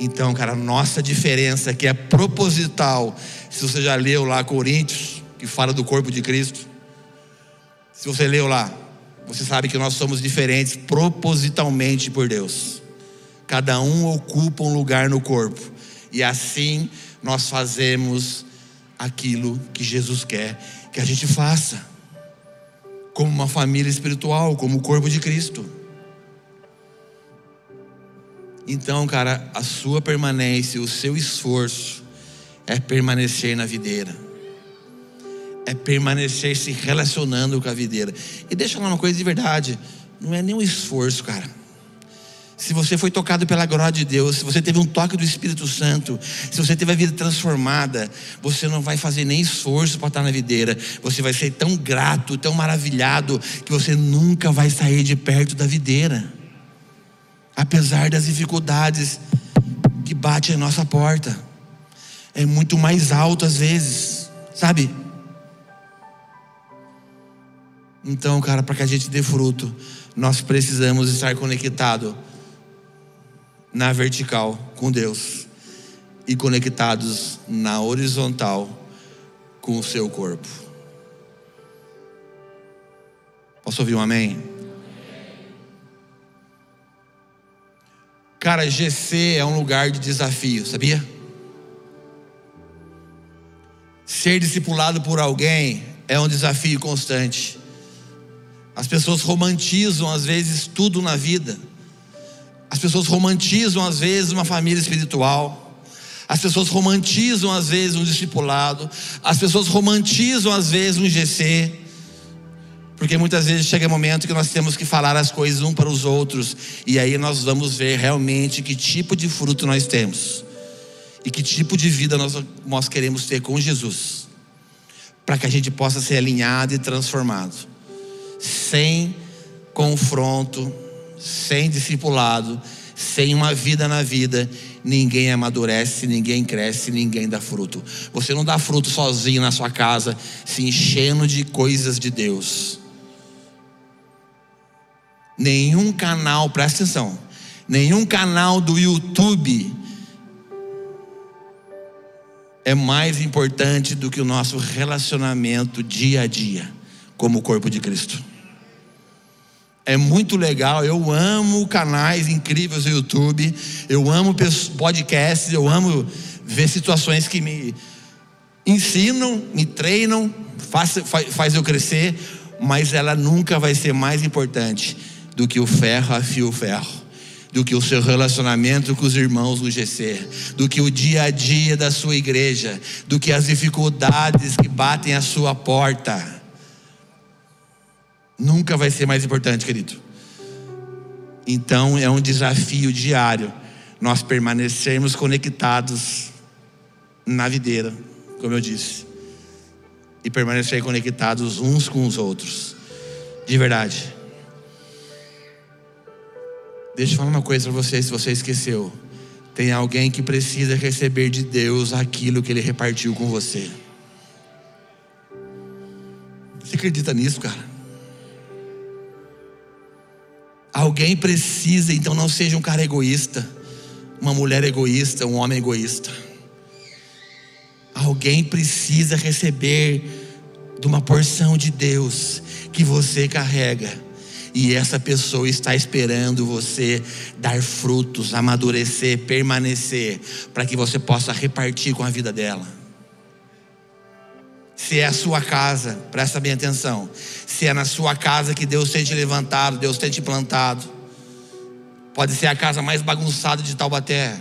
Então, cara, nossa diferença que é proposital. Se você já leu lá Coríntios, que fala do corpo de Cristo. Se você leu lá, você sabe que nós somos diferentes propositalmente por Deus. Cada um ocupa um lugar no corpo. E assim nós fazemos aquilo que Jesus quer que a gente faça. Como uma família espiritual, como o corpo de Cristo. Então, cara, a sua permanência, o seu esforço é permanecer na videira é permanecer se relacionando com a videira. E deixa eu falar uma coisa de verdade: não é nenhum esforço, cara. Se você foi tocado pela glória de Deus, se você teve um toque do Espírito Santo, se você teve a vida transformada, você não vai fazer nem esforço para estar na videira. Você vai ser tão grato, tão maravilhado, que você nunca vai sair de perto da videira. Apesar das dificuldades que batem a nossa porta. É muito mais alto às vezes, sabe? Então, cara, para que a gente dê fruto, nós precisamos estar conectado na vertical com Deus e conectados na horizontal com o seu corpo. Posso ouvir um amém? Cara, GC é um lugar de desafio, sabia? Ser discipulado por alguém é um desafio constante. As pessoas romantizam às vezes tudo na vida. As pessoas romantizam às vezes uma família espiritual. As pessoas romantizam às vezes um discipulado. As pessoas romantizam às vezes um GC. Porque muitas vezes chega um momento que nós temos que falar as coisas um para os outros. E aí nós vamos ver realmente que tipo de fruto nós temos. E que tipo de vida nós, nós queremos ter com Jesus. Para que a gente possa ser alinhado e transformado sem confronto, sem discipulado, sem uma vida na vida, ninguém amadurece, ninguém cresce, ninguém dá fruto. Você não dá fruto sozinho na sua casa, se enchendo de coisas de Deus. Nenhum canal, presta atenção, nenhum canal do YouTube é mais importante do que o nosso relacionamento dia a dia, como o corpo de Cristo. É muito legal, eu amo canais incríveis no YouTube, eu amo podcasts, eu amo ver situações que me ensinam, me treinam, faz, faz eu crescer, mas ela nunca vai ser mais importante do que o ferro afia o ferro do que o seu relacionamento com os irmãos do GC, do que o dia a dia da sua igreja, do que as dificuldades que batem à sua porta. Nunca vai ser mais importante, querido. Então é um desafio diário nós permanecermos conectados na videira, como eu disse, e permanecer conectados uns com os outros, de verdade. Deixa eu falar uma coisa para você, se você esqueceu. Tem alguém que precisa receber de Deus aquilo que Ele repartiu com você. Você acredita nisso, cara? Alguém precisa, então não seja um cara egoísta, uma mulher egoísta, um homem egoísta. Alguém precisa receber de uma porção de Deus que você carrega e essa pessoa está esperando você dar frutos, amadurecer, permanecer, para que você possa repartir com a vida dela. Se é a sua casa, presta bem atenção. Se é na sua casa que Deus tem te levantado, Deus tem te plantado. Pode ser a casa mais bagunçada de Taubaté.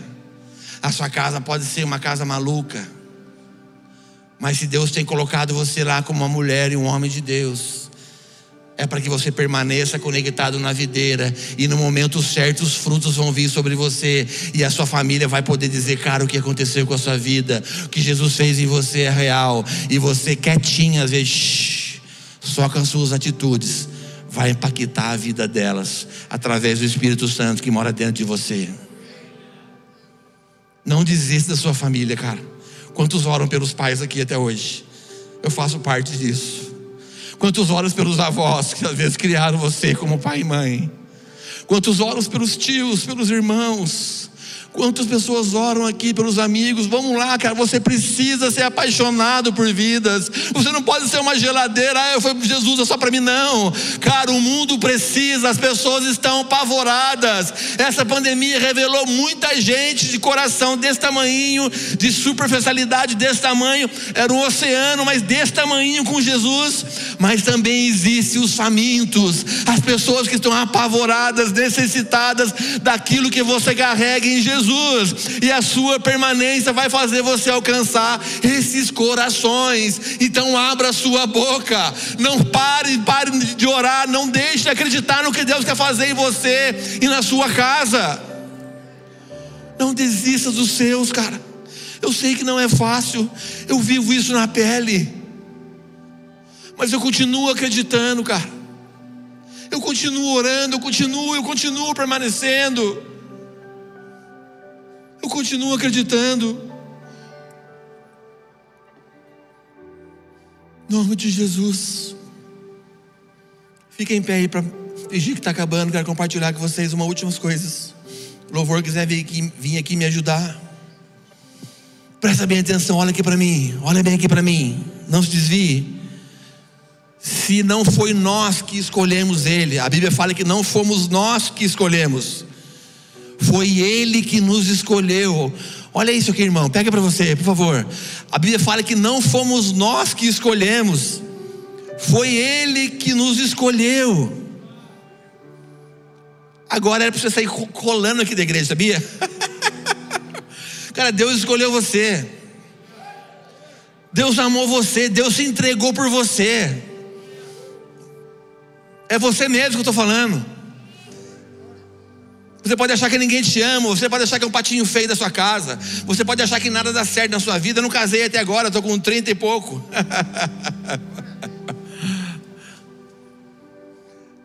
A sua casa pode ser uma casa maluca. Mas se Deus tem colocado você lá como uma mulher e um homem de Deus, é para que você permaneça conectado na videira e no momento certo os frutos vão vir sobre você e a sua família vai poder dizer, cara, o que aconteceu com a sua vida, o que Jesus fez em você é real e você quietinha às vezes, shh, só com as suas atitudes vai impactar a vida delas através do Espírito Santo que mora dentro de você. Não desista da sua família, cara. Quantos oram pelos pais aqui até hoje? Eu faço parte disso. Quantos olhos pelos avós que às vezes criaram você como pai e mãe? Quantos olhos pelos tios, pelos irmãos? Quantas pessoas oram aqui pelos amigos? Vamos lá, cara. Você precisa ser apaixonado por vidas. Você não pode ser uma geladeira. Ah, eu fui Jesus, é só para mim. Não, cara. O mundo precisa. As pessoas estão apavoradas. Essa pandemia revelou muita gente de coração desse tamanho, de superficialidade desse tamanho. Era um oceano, mas desse tamanho com Jesus. Mas também existe os famintos, as pessoas que estão apavoradas, necessitadas daquilo que você carrega em Jesus. Jesus, e a sua permanência vai fazer você alcançar esses corações. Então abra sua boca, não pare, pare de orar, não deixe de acreditar no que Deus quer fazer em você e na sua casa. Não desista dos seus, cara. Eu sei que não é fácil, eu vivo isso na pele, mas eu continuo acreditando, cara. Eu continuo orando, eu continuo, eu continuo permanecendo. Eu continuo acreditando. Nome de Jesus. Fica em pé aí para fingir que está acabando. Quero compartilhar com vocês uma últimas coisas. O louvor quiser vir aqui, vir aqui me ajudar. Presta bem atenção, olha aqui para mim. Olha bem aqui para mim. Não se desvie. Se não foi nós que escolhemos Ele, a Bíblia fala que não fomos nós que escolhemos. Foi Ele que nos escolheu. Olha isso aqui, irmão. Pega para você, por favor. A Bíblia fala que não fomos nós que escolhemos. Foi Ele que nos escolheu. Agora era para você sair colando aqui da igreja, sabia? *laughs* Cara, Deus escolheu você. Deus amou você. Deus se entregou por você. É você mesmo que eu estou falando. Você pode achar que ninguém te ama, você pode achar que é um patinho feio da sua casa, você pode achar que nada dá certo na sua vida. Eu não casei até agora, estou com 30 e pouco. *laughs*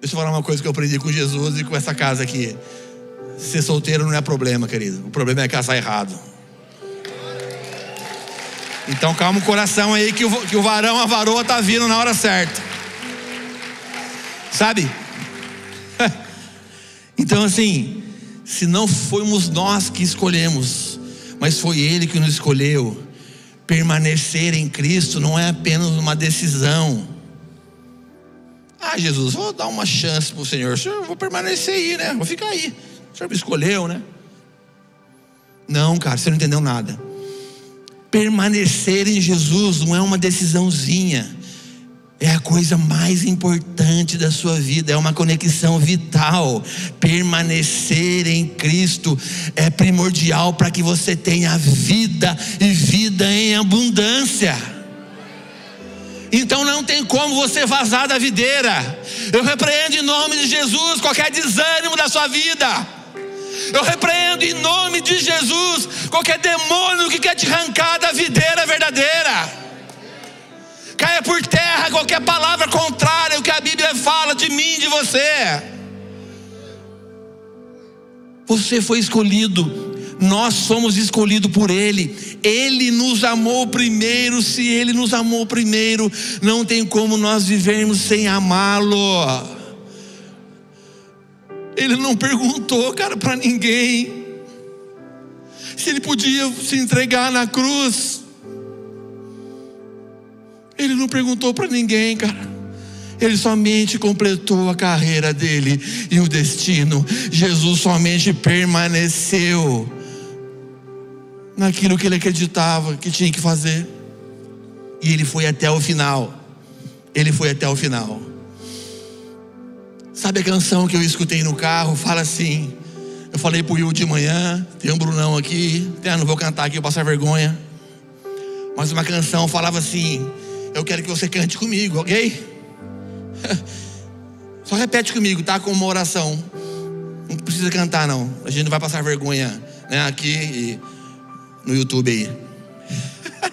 Deixa eu falar uma coisa que eu aprendi com Jesus e com essa casa aqui. Ser solteiro não é problema, querido. O problema é casar errado. Então calma o coração aí que o, que o varão, a varoa tá vindo na hora certa. Sabe? *laughs* então assim, se não fomos nós que escolhemos, mas foi Ele que nos escolheu, Permanecer em Cristo não é apenas uma decisão. Ah, Jesus, vou dar uma chance para o Senhor. Senhor, vou permanecer aí, né? Vou ficar aí. O Senhor me escolheu, né? Não, cara, você não entendeu nada. Permanecer em Jesus não é uma decisãozinha é a coisa mais importante da sua vida, é uma conexão vital. Permanecer em Cristo é primordial para que você tenha vida e vida em abundância. Então não tem como você vazar da videira. Eu repreendo em nome de Jesus qualquer desânimo da sua vida. Eu repreendo em nome de Jesus qualquer demônio que quer te arrancar da videira verdadeira palavra contrária ao que a Bíblia fala de mim, de você. Você foi escolhido, nós somos escolhidos por Ele, Ele nos amou primeiro. Se Ele nos amou primeiro, não tem como nós vivermos sem amá-lo. Ele não perguntou, cara, para ninguém se ele podia se entregar na cruz. Ele não perguntou para ninguém, cara. Ele somente completou a carreira dele e o destino. Jesus somente permaneceu naquilo que ele acreditava que tinha que fazer. E ele foi até o final. Ele foi até o final. Sabe a canção que eu escutei no carro? Fala assim. Eu falei pro Will de manhã, tem um Brunão aqui, ah, não vou cantar aqui, eu passar vergonha. Mas uma canção falava assim: eu quero que você cante comigo, ok? *laughs* Só repete comigo, tá? Com uma oração. Não precisa cantar, não. A gente não vai passar vergonha, né? Aqui e no YouTube aí.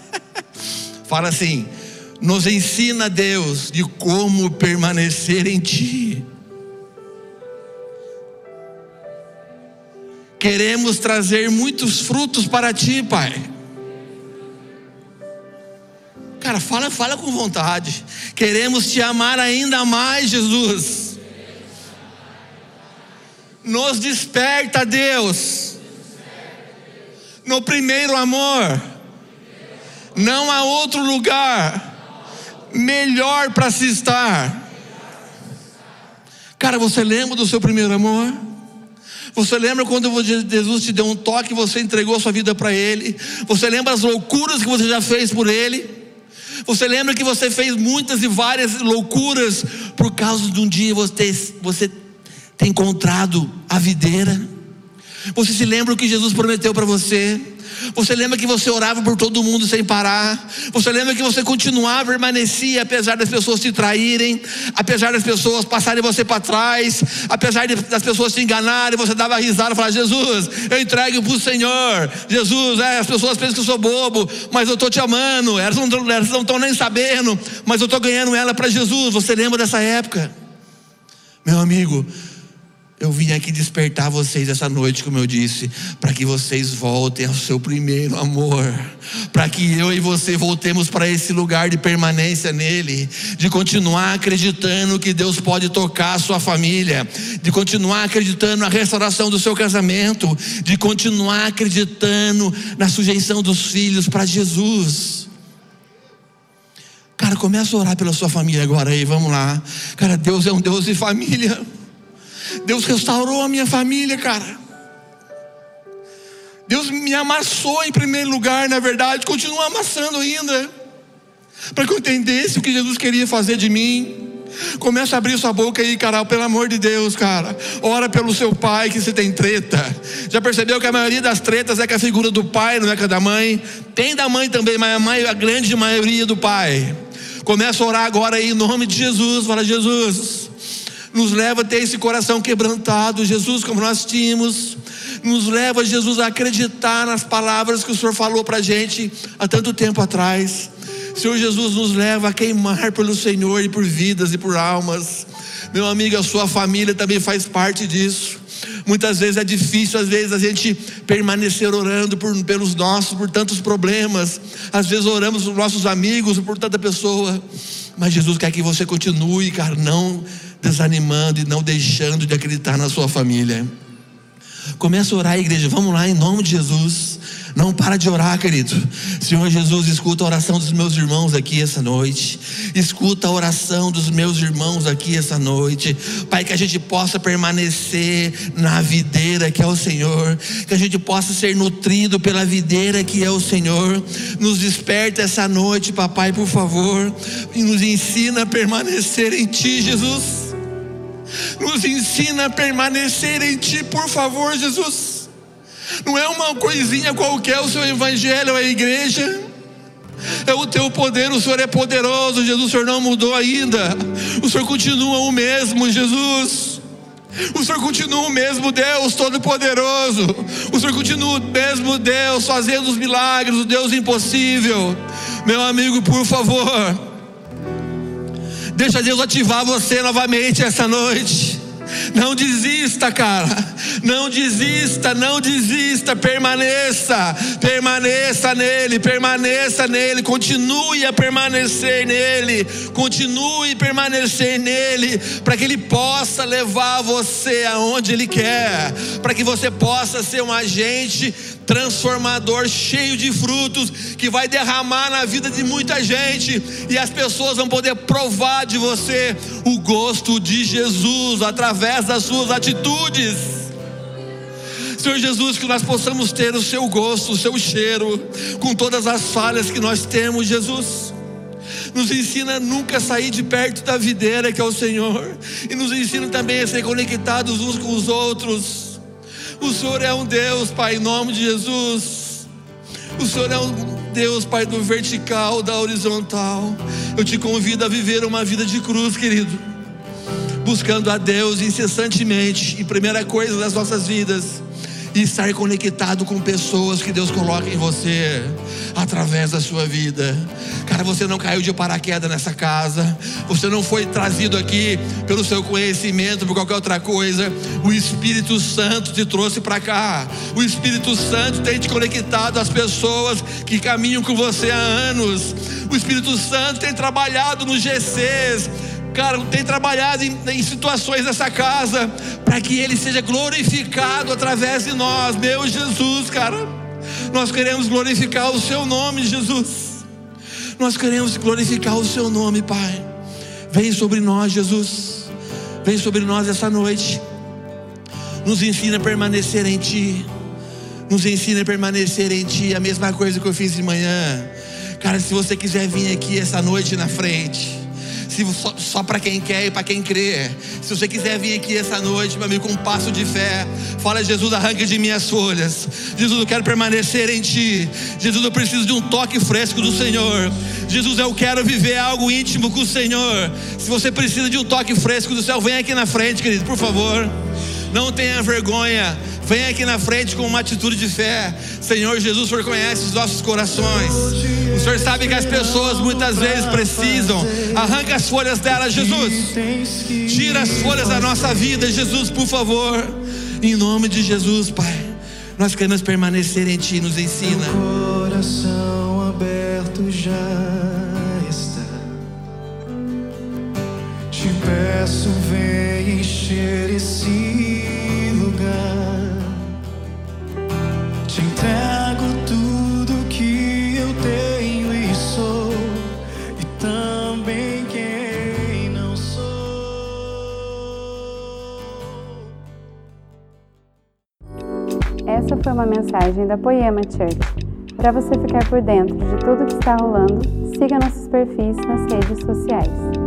*laughs* Fala assim: nos ensina Deus de como permanecer em Ti. Queremos trazer muitos frutos para Ti, Pai. Cara, fala, fala com vontade. Queremos te amar ainda mais, Jesus. Nos desperta, Deus. No primeiro amor. Não há outro lugar melhor para se estar. Cara, você lembra do seu primeiro amor? Você lembra quando Jesus te deu um toque e você entregou sua vida para Ele? Você lembra as loucuras que você já fez por Ele? Você lembra que você fez muitas e várias loucuras por causa de um dia você, você ter encontrado a videira? Você se lembra o que Jesus prometeu para você? Você lembra que você orava por todo mundo sem parar? Você lembra que você continuava, permanecia, apesar das pessoas te traírem, apesar das pessoas passarem você para trás, apesar das pessoas te enganarem, você dava risada e falava: Jesus, eu entrego para o Senhor. Jesus, é, as pessoas pensam que eu sou bobo, mas eu estou te amando. Elas não estão nem sabendo, mas eu estou ganhando ela para Jesus. Você lembra dessa época? Meu amigo, eu vim aqui despertar vocês essa noite, como eu disse, para que vocês voltem ao seu primeiro amor, para que eu e você voltemos para esse lugar de permanência nele, de continuar acreditando que Deus pode tocar a sua família, de continuar acreditando na restauração do seu casamento, de continuar acreditando na sujeição dos filhos para Jesus. Cara, começa a orar pela sua família agora aí, vamos lá. Cara, Deus é um Deus de família. Deus restaurou a minha família, cara. Deus me amassou em primeiro lugar, na verdade, continua amassando ainda. Para que eu entendesse o que Jesus queria fazer de mim. Começa a abrir sua boca aí, cara, pelo amor de Deus, cara. Ora pelo seu pai que você tem treta. Já percebeu que a maioria das tretas é com a figura do pai, não é com a da mãe? Tem da mãe também, mas a, mãe, a grande maioria do pai. Começa a orar agora aí em nome de Jesus. Fala, Jesus nos leva a ter esse coração quebrantado, Jesus, como nós tínhamos, nos leva, Jesus, a acreditar nas palavras que o Senhor falou para a gente há tanto tempo atrás. Senhor Jesus nos leva a queimar pelo Senhor e por vidas e por almas. Meu amigo, a sua família também faz parte disso. Muitas vezes é difícil, às vezes, a gente permanecer orando por, pelos nossos, por tantos problemas. Às vezes oramos por nossos amigos, por tanta pessoa. Mas Jesus quer que você continue, cara, não desanimando e não deixando de acreditar na sua família. Começa a orar, igreja. Vamos lá, em nome de Jesus. Não para de orar, querido. Senhor Jesus, escuta a oração dos meus irmãos aqui essa noite. Escuta a oração dos meus irmãos aqui essa noite. Pai, que a gente possa permanecer na videira que é o Senhor. Que a gente possa ser nutrido pela videira que é o Senhor. Nos desperta essa noite, papai, por favor. E nos ensina a permanecer em Ti, Jesus. Nos ensina a permanecer em Ti, por favor, Jesus. Não é uma coisinha qualquer o seu evangelho, é a igreja. É o teu poder, o Senhor é poderoso, Jesus, o Senhor não mudou ainda. O Senhor continua o mesmo, Jesus. O Senhor continua o mesmo Deus Todo-Poderoso. O Senhor continua o mesmo Deus fazendo os milagres, o Deus impossível. Meu amigo, por favor, deixa Deus ativar você novamente essa noite. Não desista, cara. Não desista, não desista. Permaneça, permaneça nele, permaneça nele. Continue a permanecer nele. Continue a permanecer nele, para que ele possa levar você aonde ele quer, para que você possa ser um agente transformador, cheio de frutos, que vai derramar na vida de muita gente, e as pessoas vão poder provar de você o gosto de Jesus através das suas atitudes. Senhor Jesus, que nós possamos ter o seu gosto, o seu cheiro, com todas as falhas que nós temos, Jesus. Nos ensina a nunca sair de perto da videira que é o Senhor, e nos ensina também a ser conectados uns com os outros o Senhor é um Deus, Pai, em nome de Jesus. O Senhor é um Deus, Pai, do vertical, da horizontal. Eu te convido a viver uma vida de cruz, querido. Buscando a Deus incessantemente, e primeira coisa das nossas vidas, e estar conectado com pessoas que Deus coloca em você através da sua vida. Cara, você não caiu de paraquedas nessa casa, você não foi trazido aqui pelo seu conhecimento, por qualquer outra coisa. O Espírito Santo te trouxe para cá. O Espírito Santo tem te conectado às pessoas que caminham com você há anos. O Espírito Santo tem trabalhado nos GCs cara, tem trabalhado em, em situações dessa casa, para que Ele seja glorificado através de nós, meu Jesus, cara. Nós queremos glorificar o Seu nome, Jesus. Nós queremos glorificar o Seu nome, Pai. Vem sobre nós, Jesus. Vem sobre nós essa noite. Nos ensina a permanecer em Ti. Nos ensina a permanecer em Ti. A mesma coisa que eu fiz de manhã. Cara, se você quiser vir aqui essa noite na frente se só, só para quem quer e para quem crê. Se você quiser vir aqui essa noite, meu amigo, com um passo de fé, fala: Jesus, arranque de minhas folhas. Jesus, eu quero permanecer em Ti. Jesus, eu preciso de um toque fresco do Senhor. Jesus, eu quero viver algo íntimo com o Senhor. Se você precisa de um toque fresco do céu, vem aqui na frente, querido, por favor. Não tenha vergonha. Vem aqui na frente com uma atitude de fé. Senhor Jesus, o Senhor conhece os nossos corações. O Senhor sabe que as pessoas muitas vezes precisam. Arranca as folhas delas, Jesus. Tira as folhas da nossa vida, Jesus, por favor. Em nome de Jesus, Pai. Nós queremos permanecer em Ti, nos ensina. Coração aberto já peço, vem encher esse lugar. Te entrego tudo que eu tenho e sou, e também quem não sou. Essa foi uma mensagem da Poema Church. Para você ficar por dentro de tudo que está rolando, siga nossos perfis nas redes sociais.